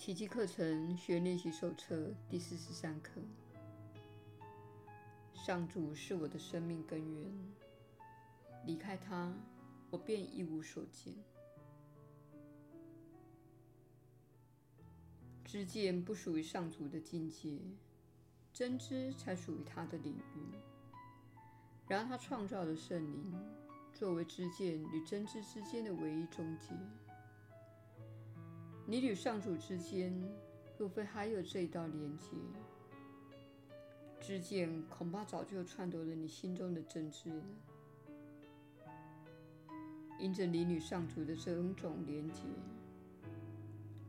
奇迹课程学练习手册第四十三课。上主是我的生命根源，离开他，我便一无所见。知见不属于上主的境界，真知才属于他的领域。然而，他创造的圣灵，作为知见与真知之间的唯一中介。你与上主之间，若非还有这一道连接，知见恐怕早就篡夺了你心中的真知了。因着你与上主的这种种连接，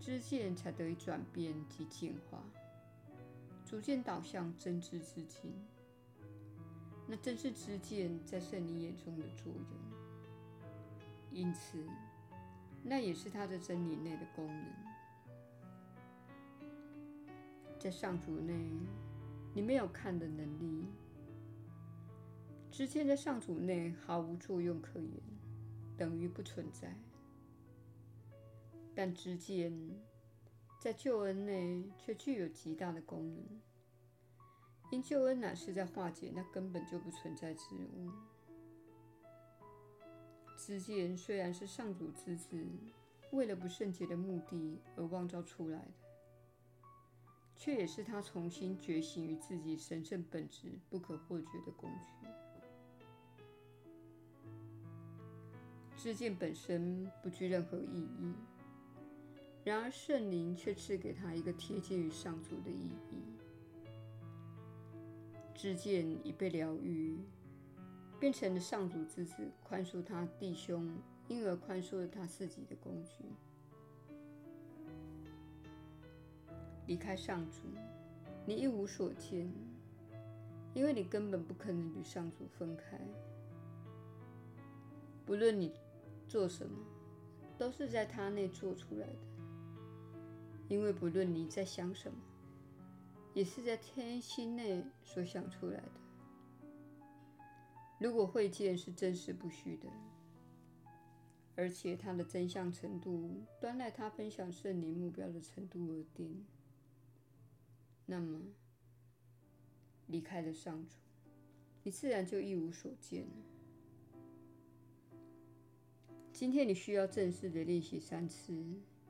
知见才得以转变及进化，逐渐导向真知之境。那正是知见在圣灵眼中的作用。因此。那也是他的真理内的功能。在上主内，你没有看的能力；知见在上主内毫无作用可言，等于不存在。但知见在救恩内却具有极大的功能，因救恩乃是在化解那根本就不存在之物。知见虽然是上主之子，为了不圣洁的目的而妄造出来的，却也是他重新觉醒于自己神圣本质不可或缺的工具。知见本身不具任何意义，然而圣灵却赐给他一个贴近于上主的意义。知见已被疗愈。变成了上主之子，宽恕他弟兄，因而宽恕了他自己的工具。离开上主，你一无所见，因为你根本不可能与上主分开。不论你做什么，都是在他内做出来的。因为不论你在想什么，也是在天心内所想出来的。如果会见是真实不虚的，而且它的真相程度端赖他分享圣灵目标的程度而定，那么离开了上主，你自然就一无所见了。今天你需要正式的练习三次，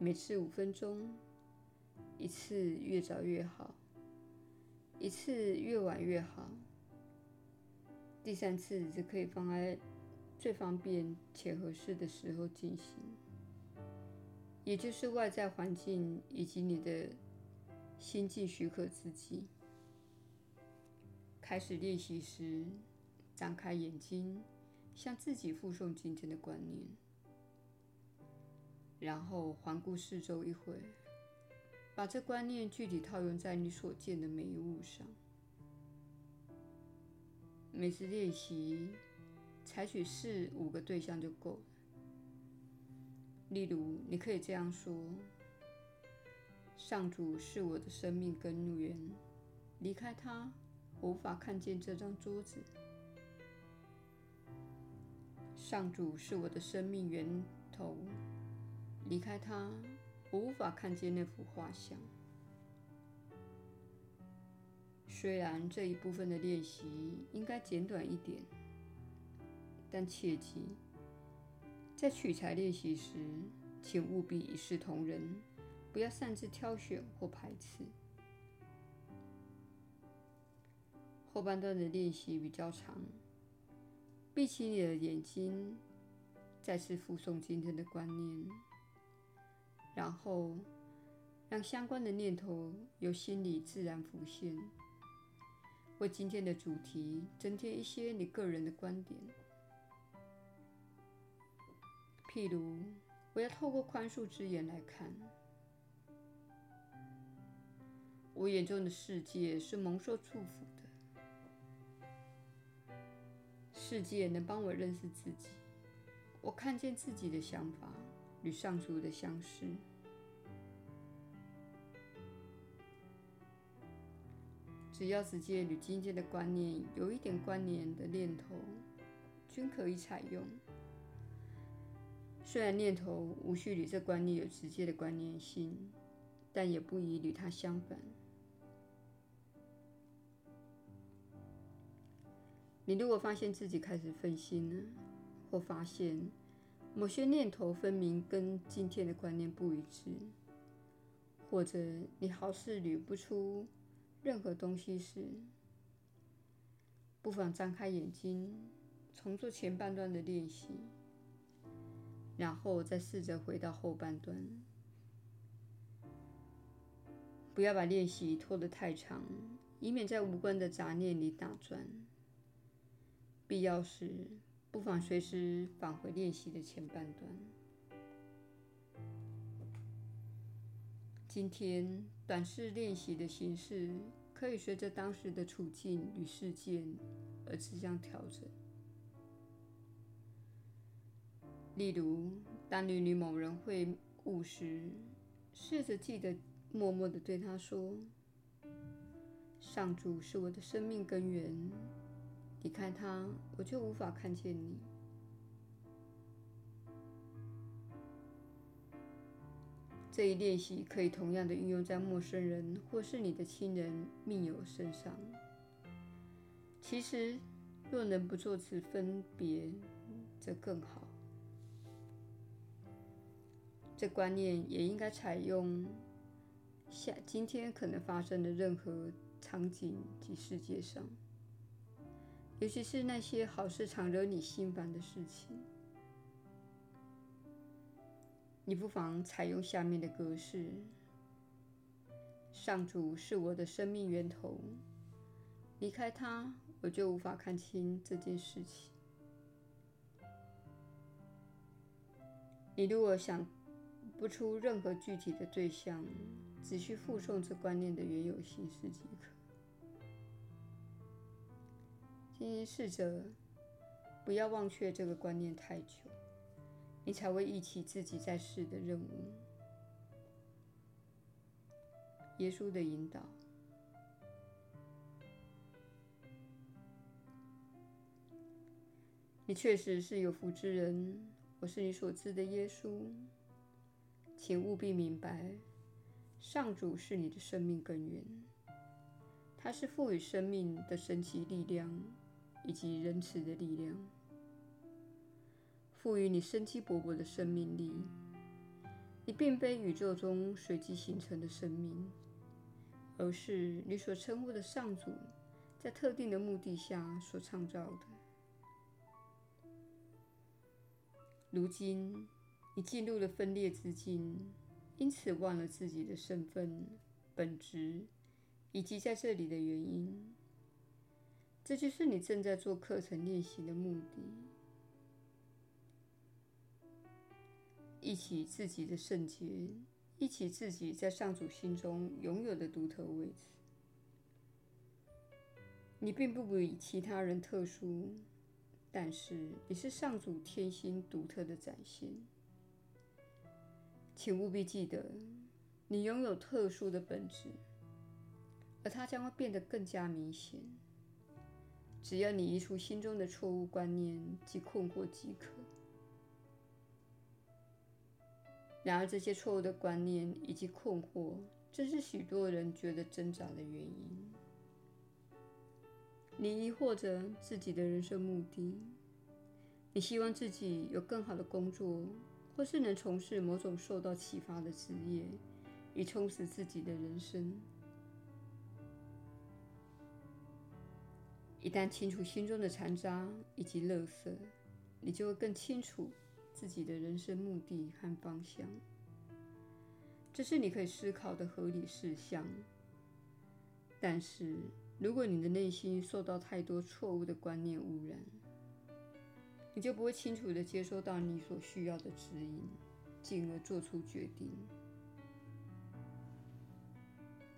每次五分钟，一次越早越好，一次越晚越好。第三次则可以放在最方便且合适的时候进行，也就是外在环境以及你的心境许可之际。开始练习时，张开眼睛，向自己复诵今天的观念，然后环顾四周一会，把这观念具体套用在你所见的每一物上。每次练习，采取四五个对象就够了。例如，你可以这样说：“上主是我的生命根源，离开他，我无法看见这张桌子。上主是我的生命源头，离开他，我无法看见那幅画像。”虽然这一部分的练习应该简短一点，但切记，在取材练习时，请务必一视同仁，不要擅自挑选或排斥。后半段的练习比较长，闭起你的眼睛，再次复诵今天的观念，然后让相关的念头由心里自然浮现。为今天的主题增添一些你个人的观点，譬如，我要透过宽恕之眼来看，我眼中的世界是蒙受祝福的，世界能帮我认识自己，我看见自己的想法与上主的相似。只要直接与今天的观念有一点关联的念头，均可以采用。虽然念头无需与这观念有直接的关联性，但也不宜与它相反。你如果发现自己开始分心了，或发现某些念头分明跟今天的观念不一致，或者你好似捋不出任何东西时，不妨张开眼睛，重做前半段的练习。然后再试着回到后半段，不要把练习拖得太长，以免在无关的杂念里打转。必要时，不妨随时返回练习的前半段。今天短式练习的形式可以随着当时的处境与事件而自相调整。例如，当你与某人会晤时，试着记得默默地对他说：“上主是我的生命根源，离开他，我就无法看见你。”这一练习可以同样的运用在陌生人或是你的亲人、密友身上。其实，若能不做此分别，则更好。这观念也应该采用下今天可能发生的任何场景及世界上，尤其是那些好事常惹你心烦的事情。你不妨采用下面的格式：上主是我的生命源头，离开他，我就无法看清这件事情。你如果想不出任何具体的对象，只需附送这观念的原有形式即可。请你试着不要忘却这个观念太久，你才会忆起自己在世的任务。耶稣的引导，你确实是有福之人。我是你所知的耶稣。请务必明白，上主是你的生命根源，他是赋予生命的神奇力量以及仁慈的力量，赋予你生机勃勃的生命力。你并非宇宙中随机形成的生命，而是你所称呼的上主在特定的目的下所创造的。如今，你进入了分裂之境，因此忘了自己的身份、本质以及在这里的原因。这就是你正在做课程练习的目的。忆起自己的圣洁，忆起自己在上主心中拥有的独特位置。你并不比其他人特殊，但是你是上主天心独特的展现。请务必记得，你拥有特殊的本质，而它将会变得更加明显。只要你移除心中的错误观念及困惑即可。然而，这些错误的观念以及困惑，正是许多人觉得挣扎的原因。你疑惑着自己的人生目的，你希望自己有更好的工作。或是能从事某种受到启发的职业，以充实自己的人生。一旦清除心中的残渣以及垃圾，你就会更清楚自己的人生目的和方向。这是你可以思考的合理事项。但是，如果你的内心受到太多错误的观念污染，你就不会清楚地接收到你所需要的指引，进而做出决定。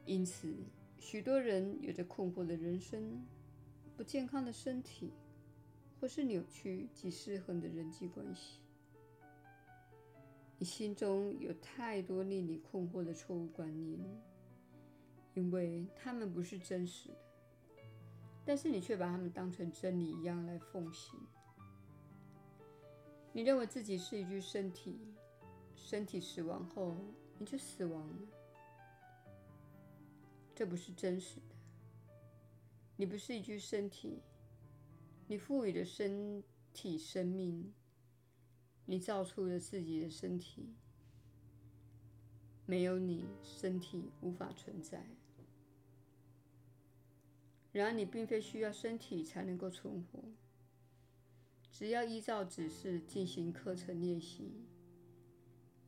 因此，许多人有着困惑的人生、不健康的身体，或是扭曲及失衡的人际关系。你心中有太多令你困惑的错误观念，因为它们不是真实的，但是你却把它们当成真理一样来奉行。你认为自己是一具身体，身体死亡后你就死亡了。这不是真实的。你不是一具身体，你赋予的身体生命，你造出了自己的身体。没有你，身体无法存在。然而，你并非需要身体才能够存活。只要依照指示进行课程练习，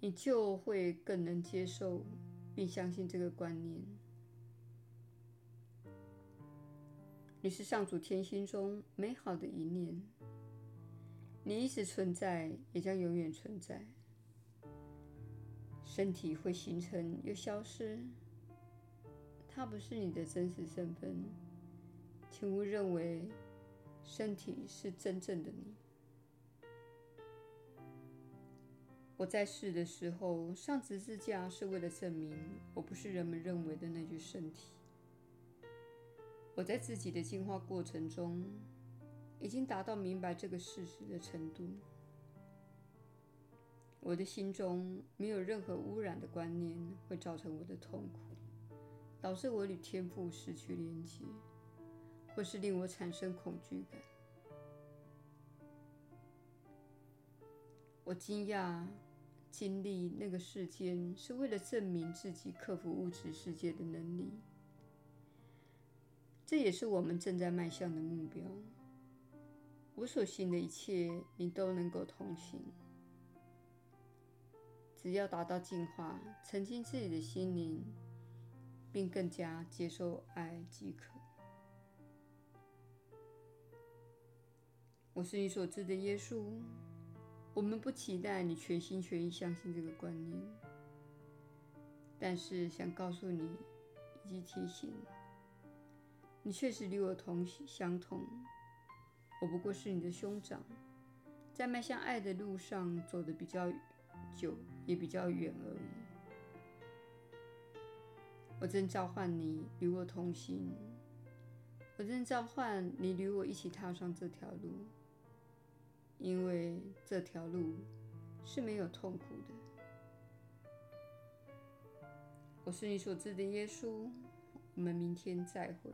你就会更能接受并相信这个观念。你是上主天心中美好的一念，你一直存在，也将永远存在。身体会形成又消失，它不是你的真实身份。请勿认为身体是真正的你。我在世的时候上十字架是为了证明我不是人们认为的那具身体。我在自己的进化过程中已经达到明白这个事实的程度。我的心中没有任何污染的观念会造成我的痛苦，导致我与天赋失去连接。或是令我产生恐惧感。我惊讶经历那个事件是为了证明自己克服物质世界的能力。这也是我们正在迈向的目标。我所行的一切，你都能够同行。只要达到净化，澄清自己的心灵，并更加接受爱即可。我是你所知的耶稣。我们不期待你全心全意相信这个观念，但是想告诉你以及提醒你，确实与我同相同。我不过是你的兄长，在迈向爱的路上走得比较久，也比较远而已。我正召唤你与我同行，我正召唤你与我一起踏上这条路。因为这条路是没有痛苦的。我是你所知的耶稣。我们明天再会。